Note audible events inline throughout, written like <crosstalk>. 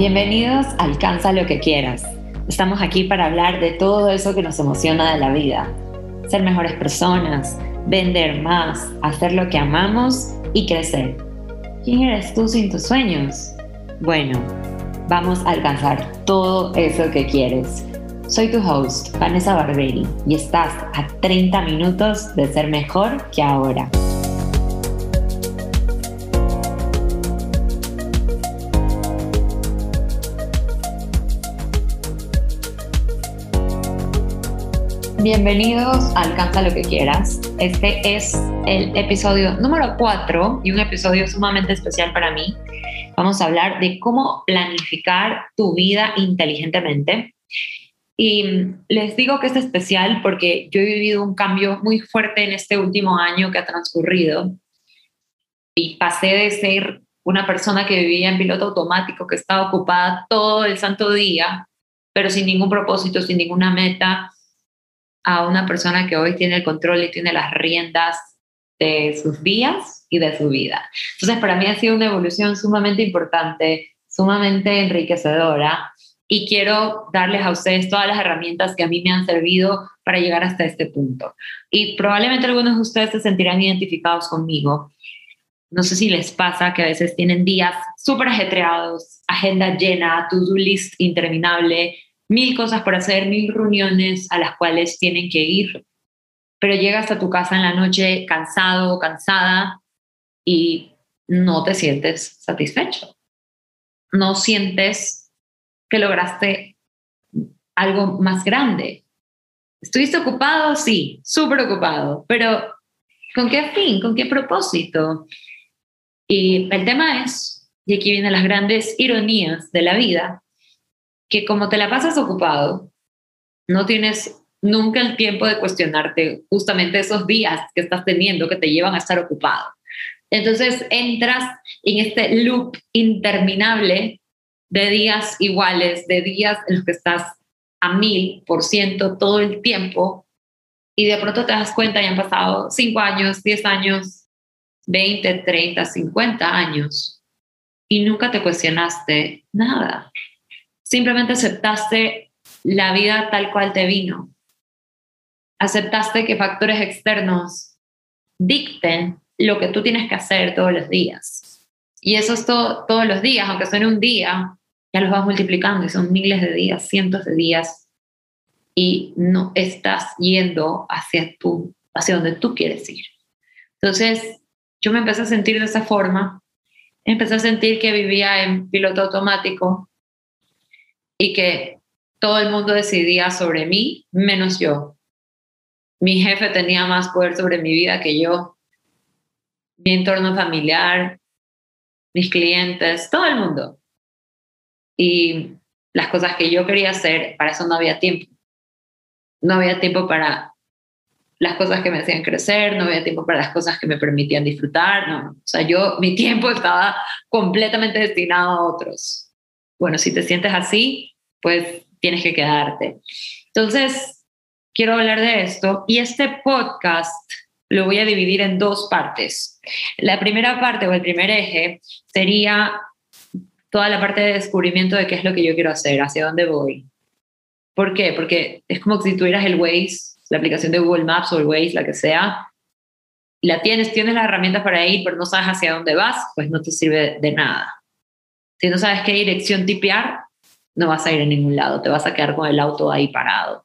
Bienvenidos a Alcanza lo que quieras. Estamos aquí para hablar de todo eso que nos emociona de la vida. Ser mejores personas, vender más, hacer lo que amamos y crecer. ¿Quién eres tú sin tus sueños? Bueno, vamos a alcanzar todo eso que quieres. Soy tu host, Vanessa Barberi, y estás a 30 minutos de ser mejor que ahora. Bienvenidos a Alcanza lo que quieras. Este es el episodio número 4 y un episodio sumamente especial para mí. Vamos a hablar de cómo planificar tu vida inteligentemente. Y les digo que es especial porque yo he vivido un cambio muy fuerte en este último año que ha transcurrido y pasé de ser una persona que vivía en piloto automático, que estaba ocupada todo el santo día, pero sin ningún propósito, sin ninguna meta, a una persona que hoy tiene el control y tiene las riendas de sus días y de su vida. Entonces, para mí ha sido una evolución sumamente importante, sumamente enriquecedora y quiero darles a ustedes todas las herramientas que a mí me han servido para llegar hasta este punto. Y probablemente algunos de ustedes se sentirán identificados conmigo. No sé si les pasa que a veces tienen días súper ajetreados, agenda llena, to-do list interminable, mil cosas por hacer, mil reuniones a las cuales tienen que ir, pero llegas a tu casa en la noche cansado, cansada y no te sientes satisfecho. No sientes que lograste algo más grande. ¿Estuviste ocupado? Sí, súper ocupado, pero ¿con qué fin? ¿Con qué propósito? Y el tema es, y aquí vienen las grandes ironías de la vida, que como te la pasas ocupado, no tienes nunca el tiempo de cuestionarte justamente esos días que estás teniendo que te llevan a estar ocupado. Entonces entras en este loop interminable de días iguales, de días en los que estás a mil por ciento todo el tiempo y de pronto te das cuenta, ya han pasado cinco años, diez años, 20, 30, 50 años y nunca te cuestionaste nada. Simplemente aceptaste la vida tal cual te vino. Aceptaste que factores externos dicten lo que tú tienes que hacer todos los días. Y eso es todo, todos los días, aunque en un día, ya los vas multiplicando y son miles de días, cientos de días, y no estás yendo hacia, tú, hacia donde tú quieres ir. Entonces, yo me empecé a sentir de esa forma, empecé a sentir que vivía en piloto automático, y que todo el mundo decidía sobre mí, menos yo. Mi jefe tenía más poder sobre mi vida que yo, mi entorno familiar, mis clientes, todo el mundo. Y las cosas que yo quería hacer, para eso no había tiempo. No había tiempo para las cosas que me hacían crecer, no había tiempo para las cosas que me permitían disfrutar, no. O sea, yo, mi tiempo estaba completamente destinado a otros. Bueno, si te sientes así, pues tienes que quedarte. Entonces, quiero hablar de esto y este podcast lo voy a dividir en dos partes. La primera parte o el primer eje sería toda la parte de descubrimiento de qué es lo que yo quiero hacer, hacia dónde voy. ¿Por qué? Porque es como si tuvieras el Waze, la aplicación de Google Maps o el Waze, la que sea, la tienes, tienes las herramientas para ir, pero no sabes hacia dónde vas, pues no te sirve de nada. Si no sabes qué dirección tipear, no vas a ir a ningún lado, te vas a quedar con el auto ahí parado.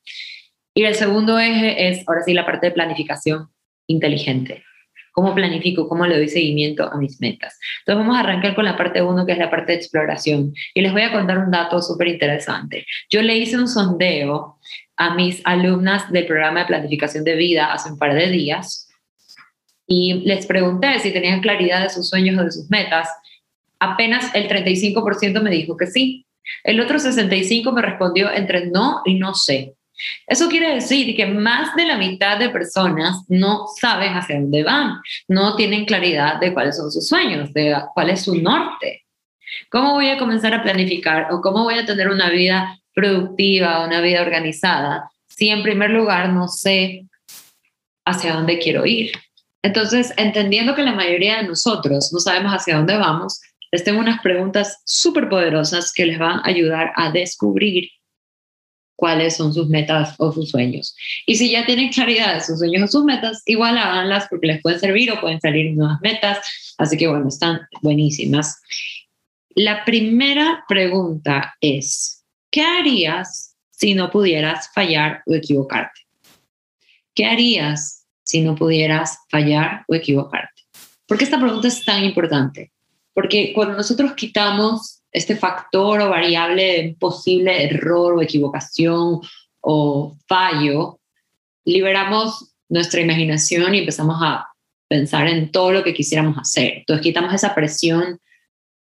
Y el segundo eje es, ahora sí, la parte de planificación inteligente. ¿Cómo planifico? ¿Cómo le doy seguimiento a mis metas? Entonces vamos a arrancar con la parte uno, que es la parte de exploración. Y les voy a contar un dato súper interesante. Yo le hice un sondeo a mis alumnas del programa de planificación de vida hace un par de días y les pregunté si tenían claridad de sus sueños o de sus metas. Apenas el 35% me dijo que sí. El otro 65 me respondió entre no y no sé. Eso quiere decir que más de la mitad de personas no saben hacia dónde van, no tienen claridad de cuáles son sus sueños, de cuál es su norte. ¿Cómo voy a comenzar a planificar o cómo voy a tener una vida productiva, una vida organizada, si en primer lugar no sé hacia dónde quiero ir? Entonces, entendiendo que la mayoría de nosotros no sabemos hacia dónde vamos, les tengo unas preguntas súper poderosas que les van a ayudar a descubrir cuáles son sus metas o sus sueños. Y si ya tienen claridad de sus sueños o sus metas, igual háganlas porque les pueden servir o pueden salir nuevas metas. Así que bueno, están buenísimas. La primera pregunta es, ¿qué harías si no pudieras fallar o equivocarte? ¿Qué harías si no pudieras fallar o equivocarte? ¿Por qué esta pregunta es tan importante? Porque cuando nosotros quitamos este factor o variable de posible error o equivocación o fallo, liberamos nuestra imaginación y empezamos a pensar en todo lo que quisiéramos hacer. Entonces quitamos esa presión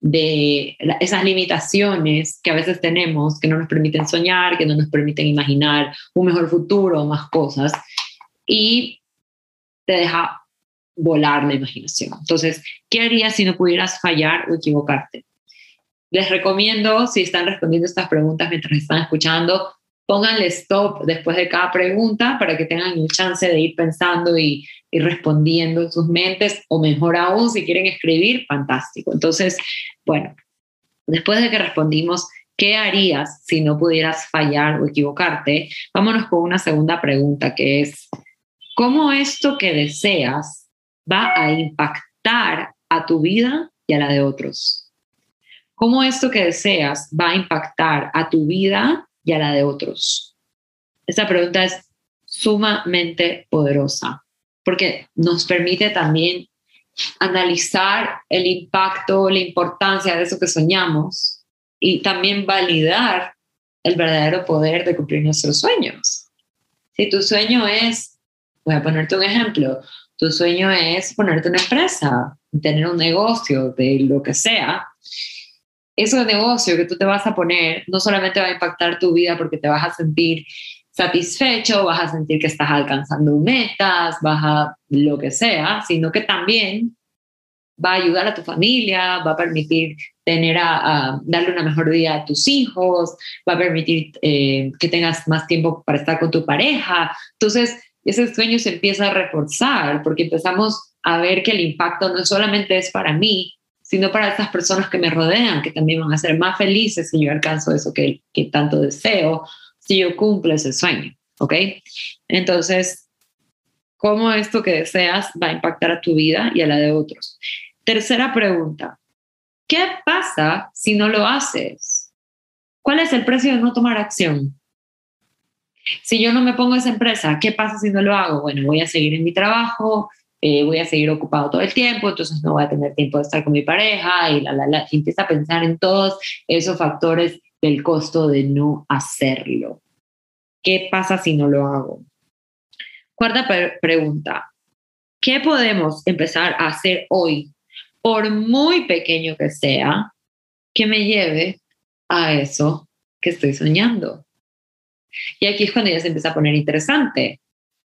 de esas limitaciones que a veces tenemos, que no nos permiten soñar, que no nos permiten imaginar un mejor futuro, más cosas, y te deja volar la imaginación. Entonces, ¿qué harías si no pudieras fallar o equivocarte? Les recomiendo, si están respondiendo estas preguntas mientras están escuchando, pónganle stop después de cada pregunta para que tengan el chance de ir pensando y, y respondiendo en sus mentes, o mejor aún, si quieren escribir, fantástico. Entonces, bueno, después de que respondimos, ¿qué harías si no pudieras fallar o equivocarte? Vámonos con una segunda pregunta que es, ¿cómo esto que deseas va a impactar a tu vida y a la de otros? cómo esto que deseas va a impactar a tu vida y a la de otros. Esta pregunta es sumamente poderosa porque nos permite también analizar el impacto, la importancia de eso que soñamos y también validar el verdadero poder de cumplir nuestros sueños. Si tu sueño es, voy a ponerte un ejemplo, tu sueño es ponerte una empresa, tener un negocio de lo que sea, ese negocio que tú te vas a poner no solamente va a impactar tu vida porque te vas a sentir satisfecho, vas a sentir que estás alcanzando metas, vas a lo que sea, sino que también va a ayudar a tu familia, va a permitir tener a, darle una mejor vida a tus hijos, va a permitir eh, que tengas más tiempo para estar con tu pareja. Entonces, ese sueño se empieza a reforzar porque empezamos a ver que el impacto no solamente es para mí, sino para esas personas que me rodean, que también van a ser más felices si yo alcanzo eso que, que tanto deseo, si yo cumplo ese sueño, ¿ok? Entonces, ¿cómo esto que deseas va a impactar a tu vida y a la de otros? Tercera pregunta, ¿qué pasa si no lo haces? ¿Cuál es el precio de no tomar acción? Si yo no me pongo esa empresa, ¿qué pasa si no lo hago? Bueno, voy a seguir en mi trabajo, eh, voy a seguir ocupado todo el tiempo, entonces no voy a tener tiempo de estar con mi pareja y la, la, la, y empieza a pensar en todos esos factores del costo de no hacerlo. ¿Qué pasa si no lo hago? Cuarta pregunta. ¿Qué podemos empezar a hacer hoy, por muy pequeño que sea, que me lleve a eso que estoy soñando? Y aquí es cuando ya se empieza a poner interesante,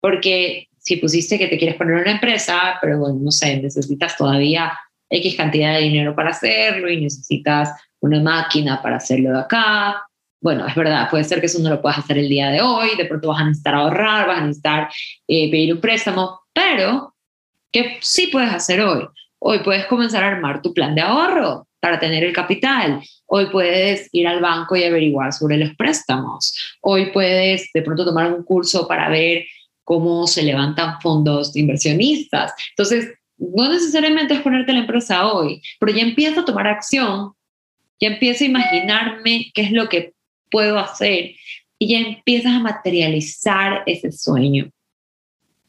porque si pusiste que te quieres poner una empresa, pero bueno, no sé, necesitas todavía X cantidad de dinero para hacerlo y necesitas una máquina para hacerlo de acá. Bueno, es verdad, puede ser que eso no lo puedas hacer el día de hoy, de pronto vas a necesitar ahorrar, vas a necesitar eh, pedir un préstamo, pero ¿qué sí puedes hacer hoy? Hoy puedes comenzar a armar tu plan de ahorro para tener el capital. Hoy puedes ir al banco y averiguar sobre los préstamos. Hoy puedes de pronto tomar un curso para ver cómo se levantan fondos de inversionistas. Entonces, no necesariamente es ponerte la empresa hoy, pero ya empiezo a tomar acción, ya empiezo a imaginarme qué es lo que puedo hacer y ya empiezas a materializar ese sueño.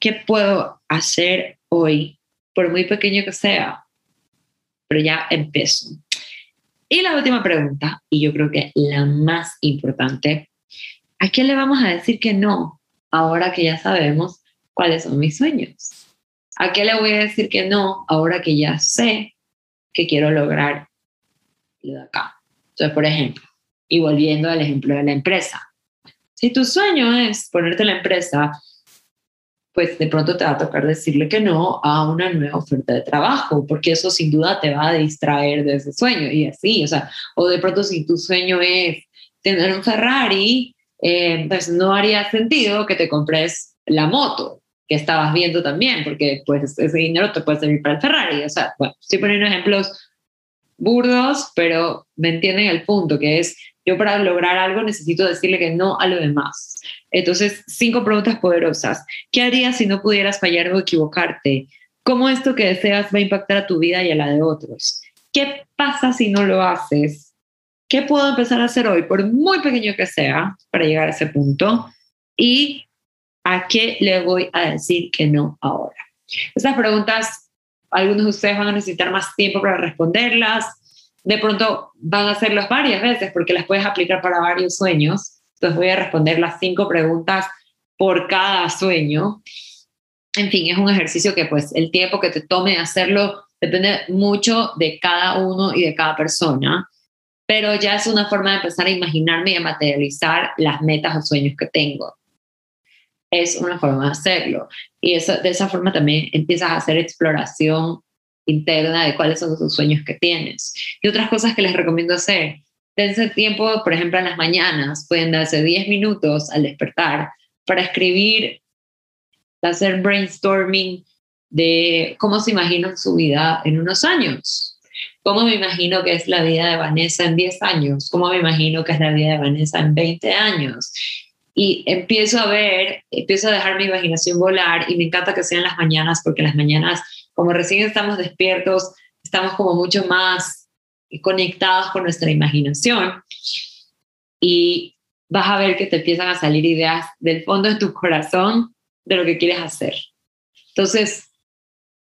¿Qué puedo hacer hoy, por muy pequeño que sea? Pero ya empiezo. Y la última pregunta, y yo creo que la más importante, ¿a qué le vamos a decir que no? ahora que ya sabemos cuáles son mis sueños? ¿A qué le voy a decir que no ahora que ya sé que quiero lograr lo de acá? Entonces, por ejemplo, y volviendo al ejemplo de la empresa, si tu sueño es ponerte la empresa, pues de pronto te va a tocar decirle que no a una nueva oferta de trabajo, porque eso sin duda te va a distraer de ese sueño y así, o sea, o de pronto si tu sueño es tener un Ferrari, eh, pues no haría sentido que te compres la moto que estabas viendo también, porque pues ese dinero te puede servir para el Ferrari. O sea, bueno, estoy poniendo ejemplos burdos, pero me entienden el punto, que es yo para lograr algo necesito decirle que no a lo demás. Entonces, cinco preguntas poderosas. ¿Qué harías si no pudieras fallar o equivocarte? ¿Cómo esto que deseas va a impactar a tu vida y a la de otros? ¿Qué pasa si no lo haces? ¿Qué puedo empezar a hacer hoy, por muy pequeño que sea, para llegar a ese punto? ¿Y a qué le voy a decir que no ahora? Estas preguntas, algunos de ustedes van a necesitar más tiempo para responderlas. De pronto van a hacerlas varias veces porque las puedes aplicar para varios sueños. Entonces voy a responder las cinco preguntas por cada sueño. En fin, es un ejercicio que pues el tiempo que te tome hacerlo depende mucho de cada uno y de cada persona, pero ya es una forma de empezar a imaginarme y a materializar las metas o sueños que tengo. Es una forma de hacerlo. Y eso, de esa forma también empiezas a hacer exploración interna de cuáles son los sueños que tienes. Y otras cosas que les recomiendo hacer dense tiempo, por ejemplo, en las mañanas, pueden darse 10 minutos al despertar para escribir, hacer brainstorming de cómo se imaginan su vida en unos años. ¿Cómo me imagino que es la vida de Vanessa en 10 años? ¿Cómo me imagino que es la vida de Vanessa en 20 años? Y empiezo a ver, empiezo a dejar mi imaginación volar y me encanta que sean las mañanas porque las mañanas, como recién estamos despiertos, estamos como mucho más conectados con nuestra imaginación y vas a ver que te empiezan a salir ideas del fondo de tu corazón de lo que quieres hacer. Entonces,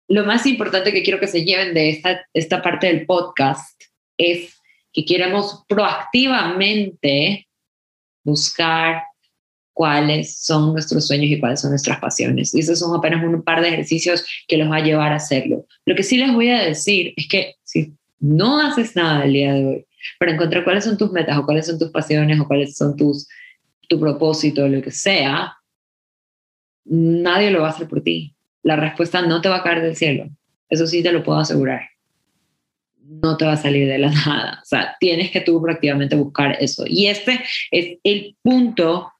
lo más importante que quiero que se lleven de esta, esta parte del podcast es que queremos proactivamente buscar cuáles son nuestros sueños y cuáles son nuestras pasiones. Y esos son apenas un par de ejercicios que los va a llevar a hacerlo. Lo que sí les voy a decir es que si no haces nada el día de hoy para encontrar cuáles son tus metas o cuáles son tus pasiones o cuáles son tus, tu propósito, lo que sea, nadie lo va a hacer por ti. La respuesta no te va a caer del cielo. Eso sí te lo puedo asegurar. No te va a salir de la <laughs> nada. O sea, tienes que tú proactivamente buscar eso. Y este es el punto,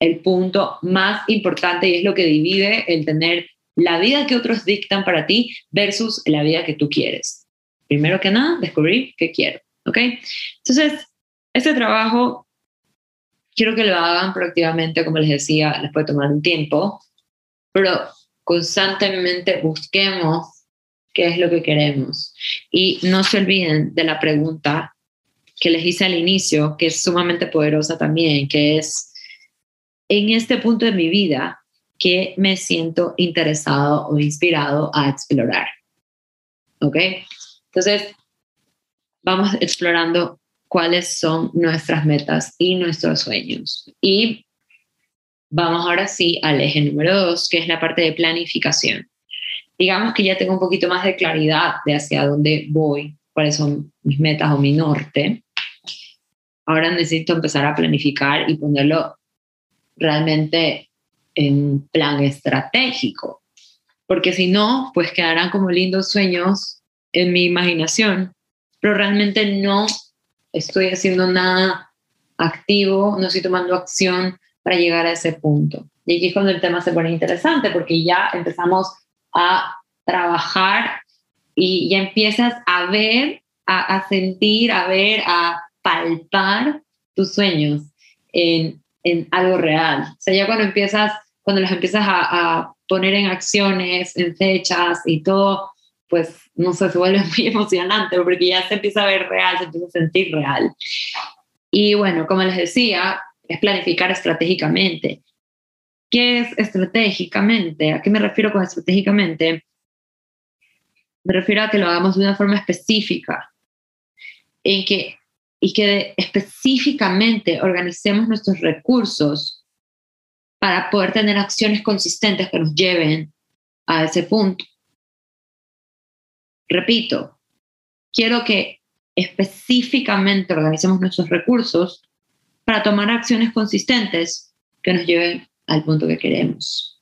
el punto más importante y es lo que divide el tener la vida que otros dictan para ti versus la vida que tú quieres primero que nada, descubrir qué quiero, ¿ok? Entonces, este trabajo quiero que lo hagan proactivamente, como les decía, les puede tomar un tiempo, pero constantemente busquemos qué es lo que queremos. Y no se olviden de la pregunta que les hice al inicio, que es sumamente poderosa también, que es, en este punto de mi vida, ¿qué me siento interesado o inspirado a explorar? ¿Ok? Entonces, vamos explorando cuáles son nuestras metas y nuestros sueños. Y vamos ahora sí al eje número dos, que es la parte de planificación. Digamos que ya tengo un poquito más de claridad de hacia dónde voy, cuáles son mis metas o mi norte. Ahora necesito empezar a planificar y ponerlo realmente en plan estratégico, porque si no, pues quedarán como lindos sueños en mi imaginación, pero realmente no estoy haciendo nada activo, no estoy tomando acción para llegar a ese punto. Y aquí es cuando el tema se pone interesante, porque ya empezamos a trabajar y ya empiezas a ver, a, sentir, a ver, a palpar tus sueños en, en, algo real. O sea, ya cuando empiezas, cuando los empiezas a, a poner en acciones, en fechas y todo, pues no sé, se vuelve <laughs> muy emocionante porque ya se empieza a ver real, se empieza a sentir real. Y bueno, como les decía, es planificar estratégicamente. ¿Qué es estratégicamente? ¿A qué me refiero con estratégicamente? Me refiero a que lo hagamos de una forma específica, en que, y que específicamente organicemos nuestros recursos para poder tener acciones consistentes que nos lleven a ese punto. Repito, quiero que específicamente organicemos nuestros recursos para tomar acciones consistentes que nos lleven al punto que queremos.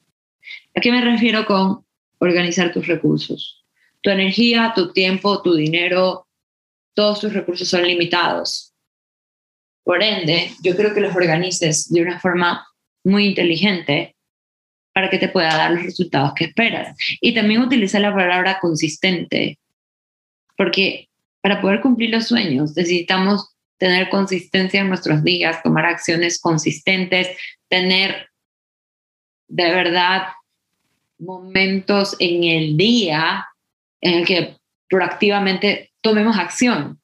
¿A qué me refiero con organizar tus recursos? Tu energía, tu tiempo, tu dinero, todos tus recursos son limitados. Por ende, yo creo que los organices de una forma muy inteligente para que te pueda dar los resultados que esperas. Y también utiliza la palabra consistente, porque para poder cumplir los sueños necesitamos tener consistencia en nuestros días, tomar acciones consistentes, tener de verdad momentos en el día en el que proactivamente tomemos acción.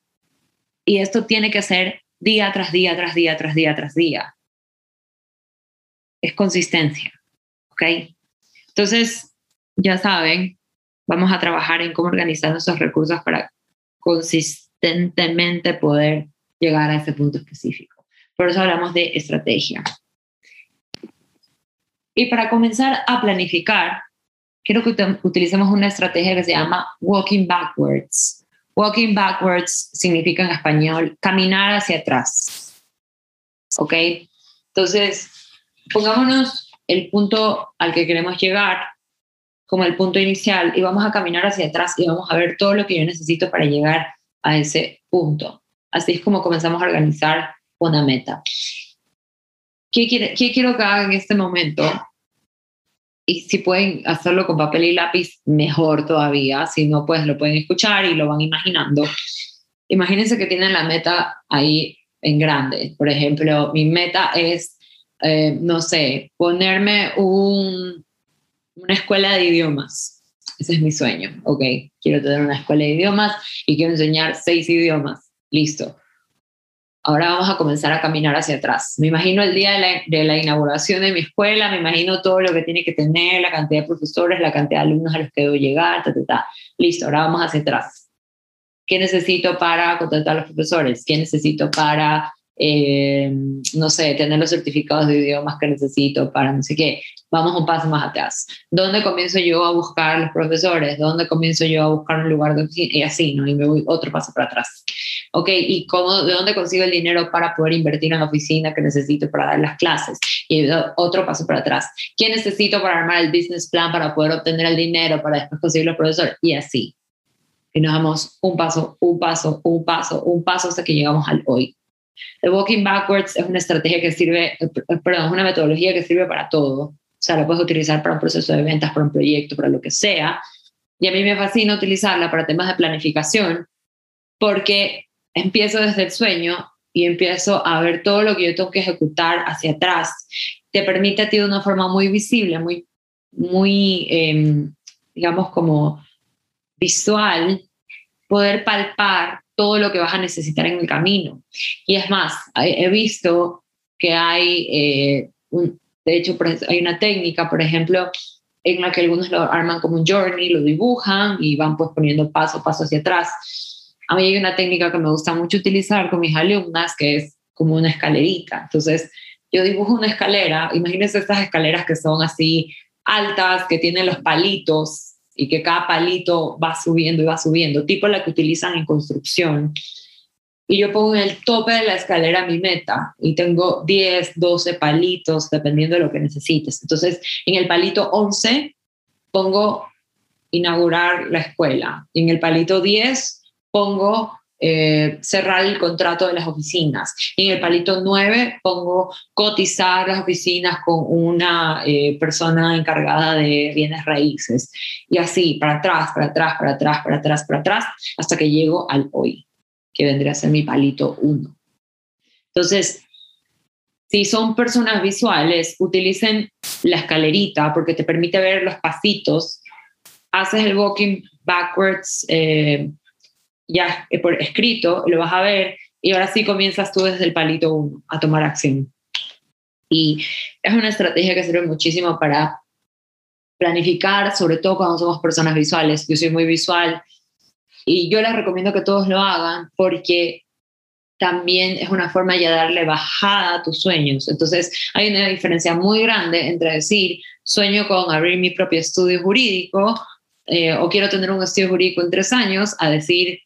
Y esto tiene que ser día tras día, tras día, tras día, tras día. Es consistencia, ¿ok? Entonces, ya saben, vamos a trabajar en cómo organizar nuestros recursos para consistentemente poder llegar a ese punto específico. Por eso hablamos de estrategia. Y para comenzar a planificar, quiero que utilicemos una estrategia que se llama walking backwards. Walking backwards significa en español caminar hacia atrás. ¿Ok? Entonces, pongámonos el punto al que queremos llegar como el punto inicial y vamos a caminar hacia atrás y vamos a ver todo lo que yo necesito para llegar a ese punto. Así es como comenzamos a organizar una meta. ¿Qué, quiere, qué quiero que hagan en este momento? Y si pueden hacerlo con papel y lápiz, mejor todavía. Si no, pues lo pueden escuchar y lo van imaginando. Imagínense que tienen la meta ahí en grande. Por ejemplo, mi meta es, eh, no sé, ponerme un, una escuela de idiomas. Ese es mi sueño, ok. Quiero tener una escuela de idiomas y quiero enseñar seis idiomas. Listo ahora vamos a comenzar a caminar hacia atrás. Me imagino el día de la, inauguración de mi escuela, me imagino todo lo que tiene que tener, la cantidad de profesores, la cantidad de alumnos a los que debo llegar, ta, ta, ta. Listo, ahora vamos hacia atrás. ¿Qué necesito para contratar a los profesores? ¿Qué necesito para, eh, no sé, tener los certificados de idiomas que necesito para no sé qué? Vamos un paso más atrás. ¿Dónde comienzo yo a buscar los profesores? ¿Dónde comienzo yo a buscar un lugar de Y así, ¿no? Y me voy otro paso para atrás. ¿Ok? ¿Y cómo, de dónde consigo el dinero para poder invertir en la oficina que necesito para dar las clases? Y otro paso para atrás. ¿Qué necesito para armar el business plan para poder obtener el dinero para después conseguir los profesores? Y así. Y nos damos un paso, un paso, un paso, un paso hasta que llegamos al hoy. El walking backwards es una estrategia que sirve, eh, perdón, es una metodología que sirve para todo o sea, la puedes utilizar para un proceso de ventas, para un proyecto, para lo que sea. Y a mí me fascina utilizarla para temas de planificación porque empiezo desde el sueño y empiezo a ver todo lo que yo tengo que ejecutar hacia atrás. Te permite a ti de una forma muy visible, muy, muy em, digamos, como visual, poder palpar todo lo que vas a necesitar en el camino. Y es más, he visto que hay eh, un, de hecho, hay una técnica, por ejemplo, en la que algunos lo arman como un journey, lo dibujan y van pues poniendo paso a paso hacia atrás. A mí hay una técnica que me gusta mucho utilizar con mis alumnas, que es como una escalerita. Entonces, yo dibujo una escalera, imagínense estas escaleras que son así altas, que tienen los palitos y que cada palito va subiendo y va subiendo, tipo la que utilizan en construcción y yo pongo en el tope de la escalera mi meta y tengo 10, 12 palitos, dependiendo de lo que necesites. Entonces, en el palito 11 pongo inaugurar la escuela. Y en el palito 10 pongo eh, cerrar el contrato de las oficinas. Y en el palito 9 pongo cotizar las oficinas con una eh, persona encargada de bienes raíces. Y así, para atrás, para atrás, para atrás, para atrás, para atrás, hasta que llego al hoy que vendría a ser mi palito 1. Entonces, si son personas visuales, utilicen la escalerita porque te permite ver los pasitos. Haces el walking backwards eh, ya por escrito, lo vas a ver y ahora sí comienzas tú desde el palito 1 a tomar acción. Y es una estrategia que sirve muchísimo para planificar, sobre todo cuando somos personas visuales. Yo soy muy visual y yo les recomiendo que todos lo hagan porque también es una forma de darle bajada a tus sueños. Entonces, hay una diferencia muy grande entre decir, sueño con abrir mi propio estudio jurídico eh, o quiero tener un estudio jurídico en tres años, a decir,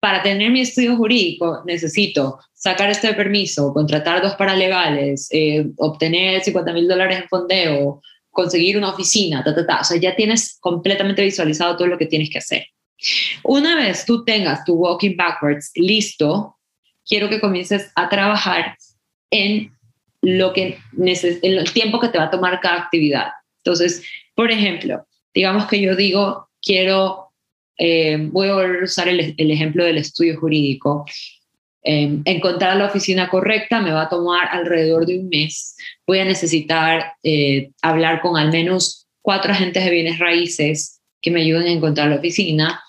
para tener mi estudio jurídico necesito sacar este permiso, contratar dos paralegales, eh, obtener 50 mil dólares en fondeo, conseguir una oficina, ta, ta, ta. O sea, ya tienes completamente visualizado todo lo que tienes que hacer. Una vez tú tengas tu walking backwards listo, quiero que comiences a trabajar en lo que en el tiempo que te va a tomar cada actividad. Entonces, por ejemplo, digamos que yo digo, quiero eh, voy a volver a usar el, el ejemplo del estudio jurídico. Eh, encontrar la oficina correcta me va a tomar alrededor de un mes. Voy a necesitar eh, hablar con al menos cuatro agentes de bienes raíces que me ayuden a encontrar la oficina,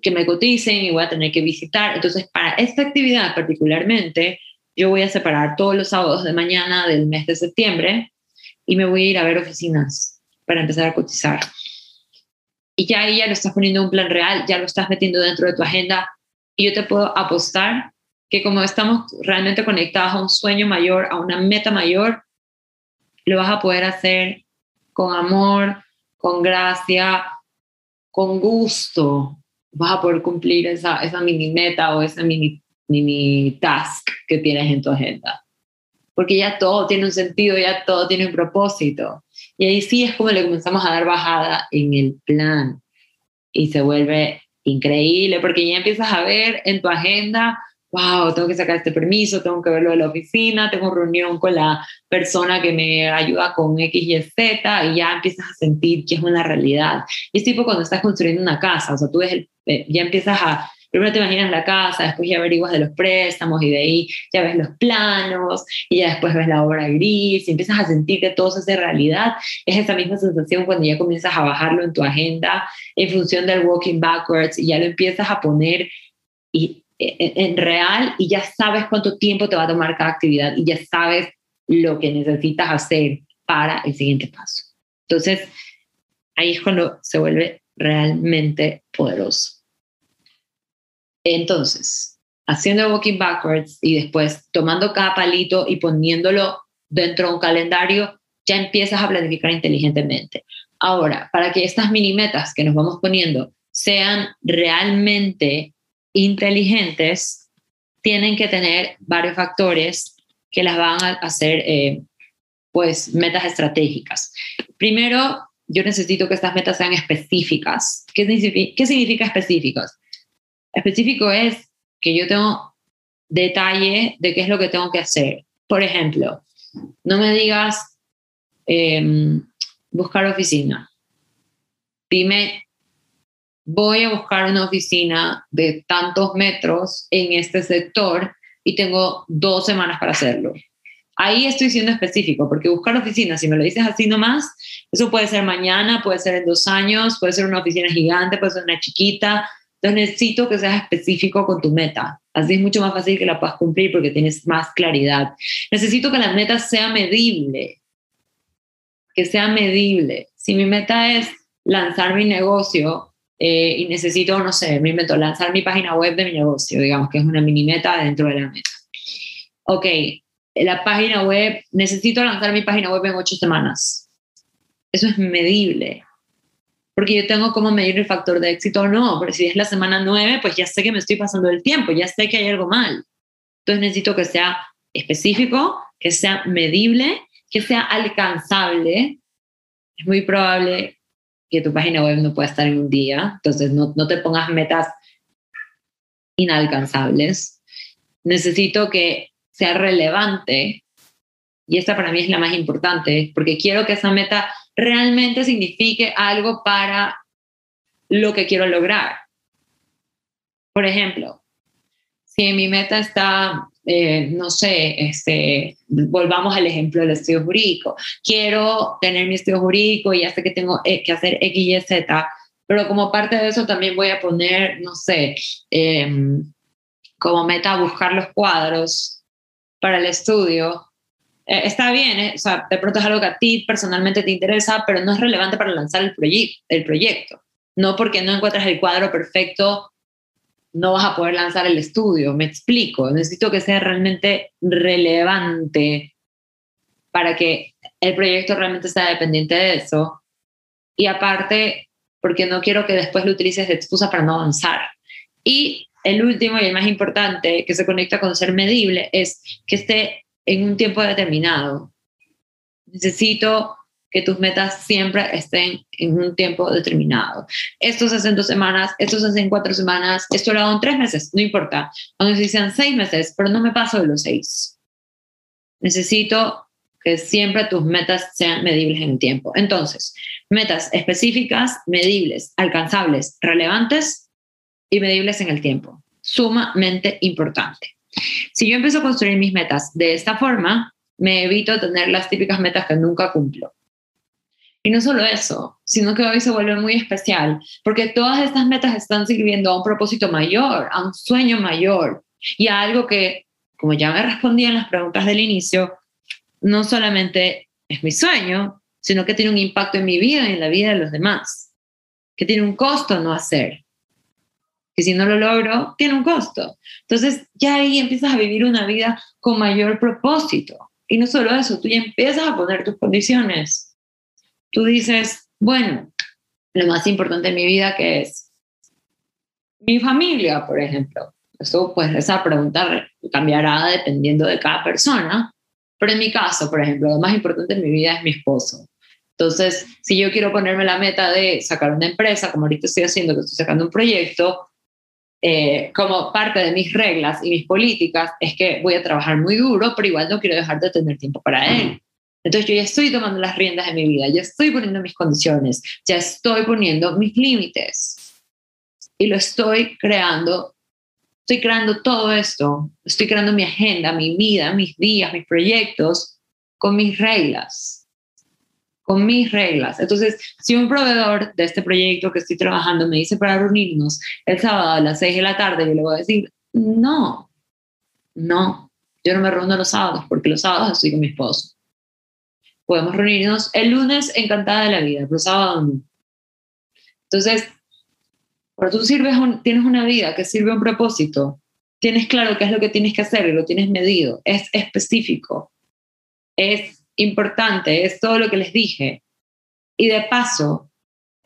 que me coticen y voy a tener que visitar. Entonces, para esta actividad particularmente, yo voy a separar todos los sábados de mañana del mes de septiembre y me voy a ir a ver oficinas para empezar a cotizar. Y ya ahí ya lo estás poniendo en un plan real, ya lo estás metiendo dentro de tu agenda y yo te puedo apostar que como estamos realmente conectados a un sueño mayor, a una meta mayor, lo vas a poder hacer con amor, con gracia, con gusto. Vas a poder cumplir esa, esa mini meta o esa mini, mini task que tienes en tu agenda. Porque ya todo tiene un sentido, ya todo tiene un propósito. Y ahí sí es como le comenzamos a dar bajada en el plan. Y se vuelve increíble porque ya empiezas a ver en tu agenda wow, tengo que sacar este permiso, tengo que verlo de la oficina, tengo reunión con la persona que me ayuda con X, Y, Z, y ya empiezas a sentir que es una realidad. Y es tipo cuando estás construyendo una casa, o sea, tú ves eh, ya empiezas a, primero te imaginas la casa, después ya averiguas de los préstamos y de ahí ya ves los planos y ya después ves la obra gris y empiezas a sentir que todo se hace realidad. Es esa misma sensación cuando ya comienzas a bajarlo en tu agenda en función del walking backwards y ya lo empiezas a poner y en real y ya sabes cuánto tiempo te va a tomar cada actividad y ya sabes lo que necesitas hacer para el siguiente paso. Entonces, ahí es cuando se vuelve realmente poderoso. Entonces, haciendo walking backwards y después tomando cada palito y poniéndolo dentro de un calendario, ya empiezas a planificar inteligentemente. Ahora, para que estas mini metas que nos vamos poniendo sean realmente inteligentes tienen que tener varios factores que las van a hacer eh, pues metas estratégicas. Primero, yo necesito que estas metas sean específicas. ¿Qué significa, ¿Qué significa específicas? Específico es que yo tengo detalle de qué es lo que tengo que hacer. Por ejemplo, no me digas em, buscar oficina. Dime voy a buscar una oficina de tantos metros en este sector y tengo dos semanas para hacerlo. Ahí estoy siendo específico, porque buscar oficina, si me lo dices así nomás, eso puede ser mañana, puede ser en dos años, puede ser una oficina gigante, puede ser una chiquita. Entonces necesito que seas específico con tu meta. Así es mucho más fácil que la puedas cumplir porque tienes más claridad. Necesito que la meta sea medible, que sea medible. Si mi meta es lanzar mi negocio, eh, y necesito, no sé, me invento, lanzar mi página web de mi negocio, digamos que es una mini meta dentro de la meta. Ok, la página web, necesito lanzar mi página web en ocho semanas. Eso es medible. Porque yo tengo cómo medir el factor de éxito o no. Pero si es la semana nueve, pues ya sé que me estoy pasando el tiempo, ya sé que hay algo mal. Entonces necesito que sea específico, que sea medible, que sea alcanzable. Es muy probable que tu página web no pueda estar en un día, entonces no, no te pongas metas inalcanzables. Necesito que sea relevante y esta para mí es la más importante, porque quiero que esa meta realmente signifique algo para lo que quiero lograr. Por ejemplo, si mi meta está eh, no sé, este, volvamos al ejemplo del estudio jurídico. Quiero tener mi estudio jurídico y ya sé que tengo eh, que hacer X, Y, Z, pero como parte de eso también voy a poner, no sé, em, como meta buscar los cuadros para el estudio. Eh, está bien, o sea, de pronto es algo que a ti personalmente te interesa, pero no es relevante para lanzar el, el proyecto. No porque no encuentras el cuadro perfecto no vas a poder lanzar el estudio. Me explico, necesito que sea realmente relevante para que el proyecto realmente sea dependiente de eso. Y aparte, porque no quiero que después lo utilices de excusa para no avanzar. Y el último y el más importante, que se conecta con ser medible, es que esté en un tiempo determinado. Necesito que tus metas siempre estén en un tiempo determinado. Esto se hace en dos semanas, esto se hace en cuatro semanas, esto lo hago en tres meses, no importa. Aunque sean seis meses, pero no me paso de los seis. Necesito que siempre tus metas sean medibles en el tiempo. Entonces, metas específicas, medibles, alcanzables, relevantes y medibles en el tiempo. Sumamente importante. Si yo empiezo a construir mis metas de esta forma, me evito tener las típicas metas que nunca cumplo. Y no solo eso, sino que hoy se vuelve muy especial, porque todas estas metas están sirviendo a un propósito mayor, a un sueño mayor y a algo que, como ya me respondí en las preguntas del inicio, no solamente es mi sueño, sino que tiene un impacto en mi vida y en la vida de los demás, que tiene un costo no hacer, que si no lo logro, tiene un costo. Entonces ya ahí empiezas a vivir una vida con mayor propósito. Y no solo eso, tú ya empiezas a poner tus condiciones. Tú dices, bueno, lo más importante en mi vida que es mi familia, por ejemplo. Eso, pues, esa pregunta cambiará dependiendo de cada persona. Pero en mi caso, por ejemplo, lo más importante en mi vida es mi esposo. Entonces, si yo quiero ponerme la meta de sacar una empresa, como ahorita estoy haciendo, que estoy sacando un proyecto, eh, como parte de mis reglas y mis políticas es que voy a trabajar muy duro, pero igual no quiero dejar de tener tiempo para él. Entonces yo ya estoy tomando las riendas de mi vida, ya estoy poniendo mis condiciones, ya estoy poniendo mis límites y lo estoy creando. Estoy creando todo esto, estoy creando mi agenda, mi vida, mis días, mis proyectos con mis reglas con mis reglas. Entonces, si un proveedor de este proyecto que estoy trabajando me dice para reunirnos el sábado a las 6 de la tarde, yo le voy a decir, no, no, yo no me reúno los sábados porque los sábados estoy con mi esposo. Podemos reunirnos el lunes encantada de la vida, pero sábado no. Entonces, cuando tú sirves tienes una vida que sirve a un propósito, tienes claro qué es lo que tienes que hacer y lo tienes medido, es específico, es importante, es todo lo que les dije. Y de paso,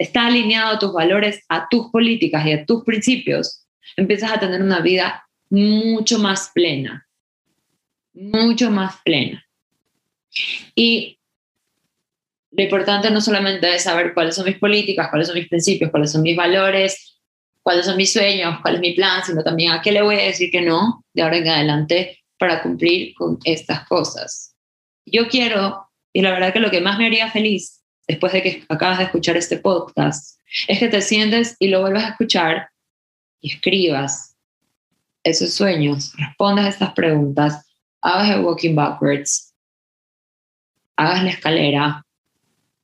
está alineado a tus valores, a tus políticas y a tus principios, empiezas a tener una vida mucho más plena, mucho más plena. Y lo importante no solamente es saber cuáles son mis políticas, cuáles son mis principios, cuáles son mis valores, cuáles son mis sueños, cuál es mi plan, sino también a qué le voy a decir que no de ahora en adelante para cumplir con estas cosas yo quiero, y la verdad que lo que más me haría feliz después de que acabas de escuchar este podcast, es que te sientes y lo vuelvas a escuchar y escribas esos sueños, respondas estas preguntas, hagas el walking backwards, hagas la escalera,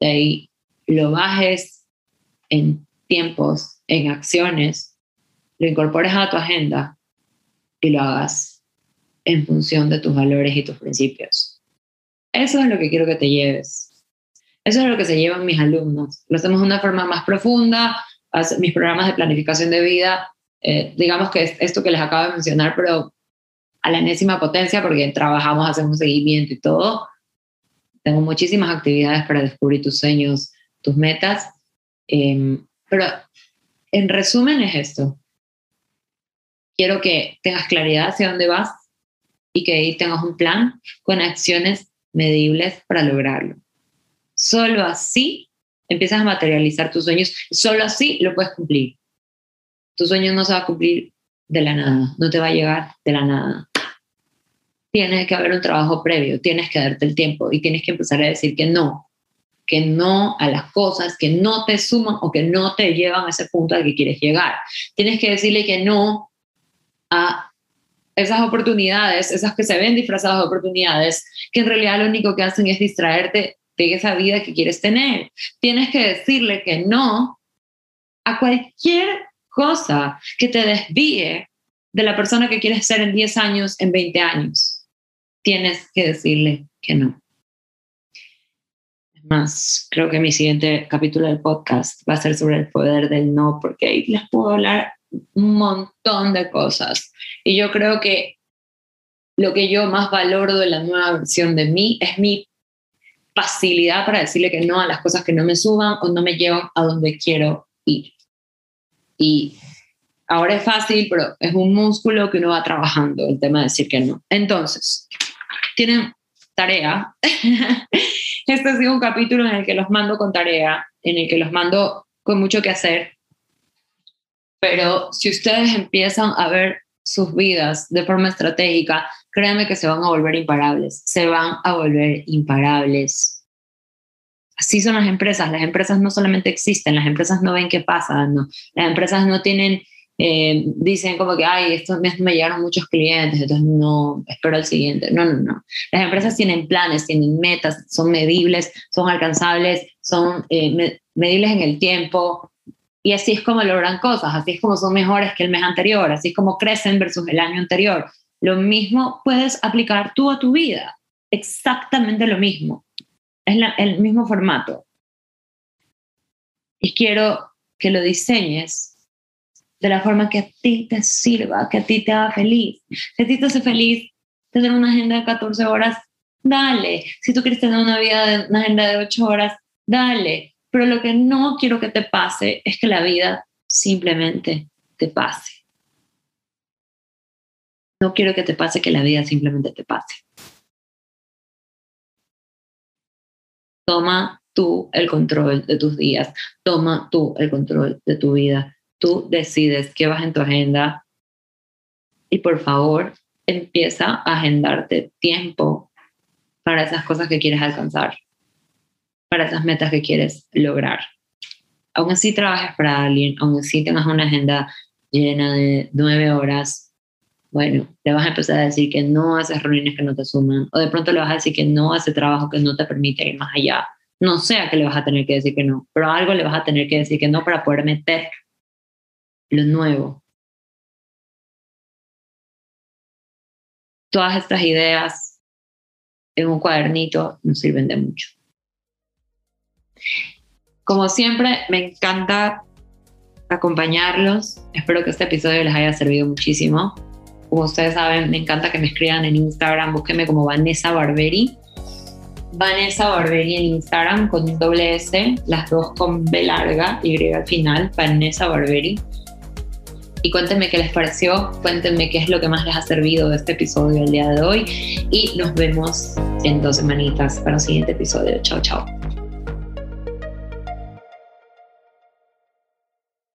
de ahí lo bajes en tiempos, en acciones, lo incorpores a tu agenda y lo hagas en función de tus valores y tus principios. Eso es lo que quiero que te lleves. Eso es lo que se llevan mis alumnos. Lo hacemos de una forma más profunda. Mis programas de planificación de vida, eh, digamos que es esto que les acabo de mencionar, pero a la enésima potencia porque trabajamos, hacemos seguimiento y todo. Tengo muchísimas actividades para descubrir tus sueños, tus metas. Em, pero en resumen es esto. Quiero que tengas claridad hacia dónde vas y que ahí tengas un plan con acciones medibles para lograrlo. Solo así empiezas a materializar tus sueños, solo así lo puedes cumplir. Tu sueño no se va a cumplir de la nada, no te va a llegar de la nada. Tiene que haber un trabajo previo, tienes que darte el tiempo y tienes que empezar a decir que no, que no a las cosas que no te suman o que no te llevan a ese punto al que quieres llegar. Tienes que decirle que no a esas oportunidades, esas que se ven disfrazadas de oportunidades, que en realidad lo único que hacen es distraerte de esa vida que quieres tener. Tienes que decirle que no a cualquier cosa que te desvíe de la persona que quieres ser en 10 años, en 20 años. Tienes que decirle que no. Es más, creo que mi siguiente capítulo del podcast va a ser sobre el poder del no, porque ahí les puedo hablar un montón de cosas. Y yo creo que lo que yo más valoro de la nueva versión de mí es mi facilidad para decirle que no a las cosas que no me suban o no me llevan a donde quiero ir. Y ahora es fácil, pero es un músculo que uno va trabajando, el tema de decir que no. Entonces, tienen tarea. <laughs> este ha sido un capítulo en el que los mando con tarea, en el que los mando con mucho que hacer, pero si ustedes empiezan a ver sus vidas de forma estratégica, créanme que se van a volver imparables, se van a volver imparables. Así son las empresas, las empresas no solamente existen, las empresas no ven qué pasa, no. las empresas no tienen eh, dicen como que, ay, estos meses me llegaron muchos clientes, entonces no, espero el siguiente. No, no, no. Las empresas tienen planes, tienen metas, son medibles, son alcanzables, son eh, medibles en el tiempo. Y así es como logran cosas, así es como son mejores que el mes anterior, así es como crecen versus el año anterior. Lo mismo puedes aplicar tú a tu vida, exactamente lo mismo. Es el mismo formato. Y quiero que lo diseñes de la forma que a ti te sirva, que a ti te haga feliz. Si a ti te hace feliz tener una agenda de 14 horas, dale. Si tú quieres tener una, vida una agenda de 8 horas, dale. Pero lo que no quiero que te pase es que la vida simplemente te pase. No quiero que te pase que la vida simplemente te pase. Toma tú el control de tus días, toma tú el control de tu vida tú decides qué vas en tu agenda y por favor empieza a agendarte tiempo para esas cosas que quieres alcanzar, para esas metas que quieres lograr. Aún así trabajes para alguien, aún así tengas una agenda llena de nueve horas, bueno, le vas a empezar a decir que no haces reuniones que no te suman, o de pronto le vas a decir que no hace trabajo que no te permite ir más allá. No sé a qué le vas a tener que decir que no, pero algo le vas a tener que decir que no para poder meter lo nuevo. Todas estas ideas en un cuadernito nos sirven de mucho. Como siempre, me encanta acompañarlos. Espero que este episodio les haya servido muchísimo. Como ustedes saben, me encanta que me escriban en Instagram. Búsquenme como Vanessa Barberi. Vanessa Barberi en Instagram con doble S, las dos con B larga, Y al final, Vanessa Barberi y cuéntenme qué les pareció, cuéntenme qué es lo que más les ha servido de este episodio el día de hoy y nos vemos en dos semanitas para un siguiente episodio. Chao, chao.